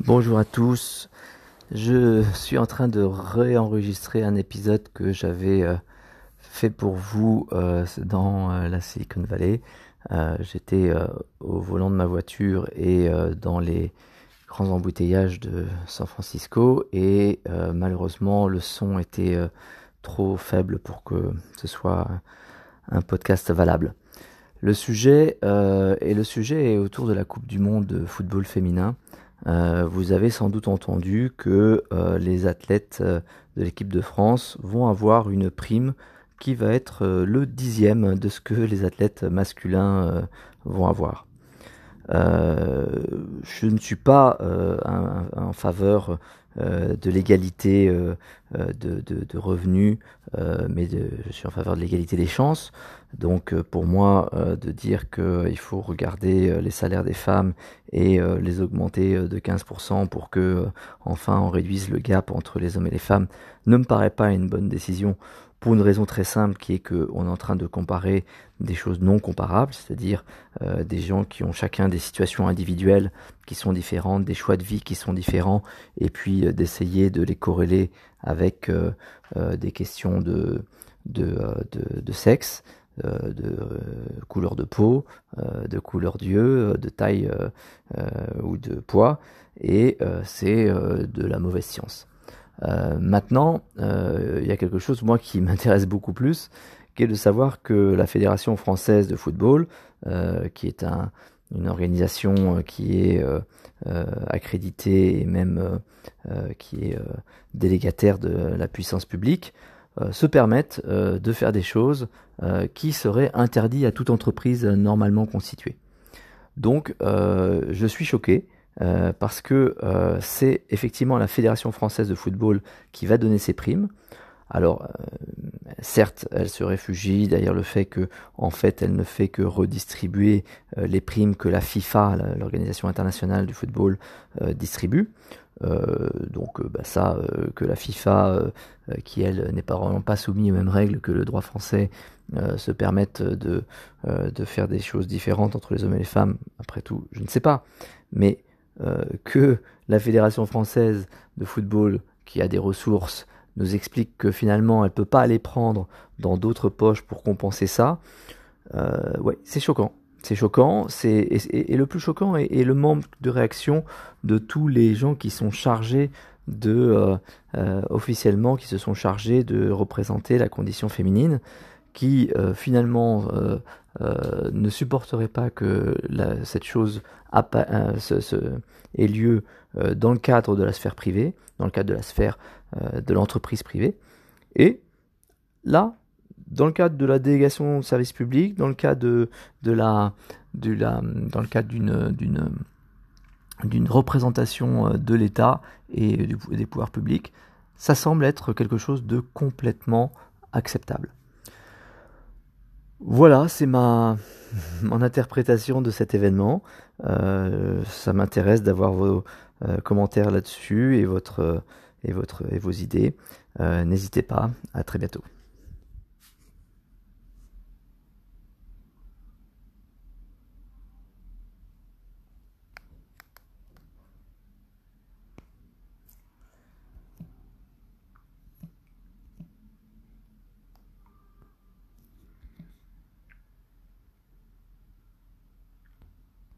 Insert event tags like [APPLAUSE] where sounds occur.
Bonjour à tous. Je suis en train de réenregistrer un épisode que j'avais euh, fait pour vous euh, dans euh, la Silicon Valley. J'étais au volant de ma voiture et dans les grands embouteillages de San Francisco et malheureusement le son était trop faible pour que ce soit un podcast valable. Le sujet, et le sujet est autour de la Coupe du Monde de football féminin. Euh, vous avez sans doute entendu que euh, les athlètes euh, de l'équipe de France vont avoir une prime qui va être le dixième de ce que les athlètes masculins vont avoir. Je ne suis pas en faveur de l'égalité de, revenus, mais je suis en faveur de l'égalité des chances. Donc euh, pour moi, euh, de dire qu'il faut regarder euh, les salaires des femmes et les augmenter de 15% pour que enfin on réduise le gap entre les hommes et les femmes ne me paraît pas une bonne décision pour une raison très simple qui est qu'on est en train de comparer des choses non comparables, c'est-à-dire des gens qui ont chacun des situations individuelles qui sont différentes, des choix de vie qui sont différents, et puis d'essayer de les corréler avec des questions de, sexe. Euh, de euh, couleur de peau, euh, de couleur d'yeux, de taille ou de poids, et c'est de la mauvaise science. Maintenant, il y a quelque chose, moi, qui [LAUGHS] m'intéresse beaucoup plus, qui est de savoir que la Fédération française de football, qui est un, une organisation qui est accréditée et même qui est délégataire de la puissance publique, euh, se permettent euh, de faire des choses euh, qui seraient interdites à toute entreprise normalement constituée. Donc je suis choqué parce que c'est effectivement la Fédération française de football qui va donner ses primes. Alors, certes, elle se réfugie derrière le fait que, en fait, elle ne fait que redistribuer les primes que la FIFA, l'organisation internationale du football, distribue. Euh, donc euh, bah, ça, euh, que la FIFA, qui elle n'est pas vraiment pas soumise aux mêmes règles que le droit français, se permette de, de faire des choses différentes entre les hommes et les femmes, après tout, je ne sais pas. Mais que la Fédération française de football, qui a des ressources, nous explique que finalement elle peut pas aller prendre dans d'autres poches pour compenser ça, ouais, c'est choquant. C'est choquant, c'est et, le plus choquant est, le manque de réaction de tous les gens qui sont chargés de euh, euh, officiellement qui se sont chargés de représenter la condition féminine, qui euh, finalement ne supporteraient pas que cette chose ait lieu dans le cadre de la sphère privée, dans le cadre de la sphère de l'entreprise privée, et là dans le cadre de la délégation de service public, dans le cadre de, la, dans le cadre d'une, d'une, d'une représentation euh, de l'État et des pouvoirs publics, ça semble être quelque chose de complètement acceptable. Voilà, c'est ma [LAUGHS] mon interprétation de cet événement. Euh, ça m'intéresse d'avoir vos euh, commentaires là-dessus et votre et votre et vos idées. N'hésitez pas. À très bientôt.